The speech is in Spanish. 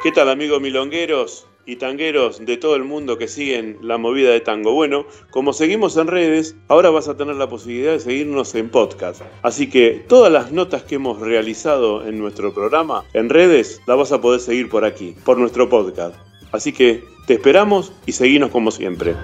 ¿Qué tal amigos milongueros? y tangueros de todo el mundo que siguen la movida de tango. Bueno, como seguimos en redes, ahora vas a tener la posibilidad de seguirnos en podcast. Así que todas las notas que hemos realizado en nuestro programa en redes las vas a poder seguir por aquí, por nuestro podcast. Así que te esperamos y seguimos como siempre.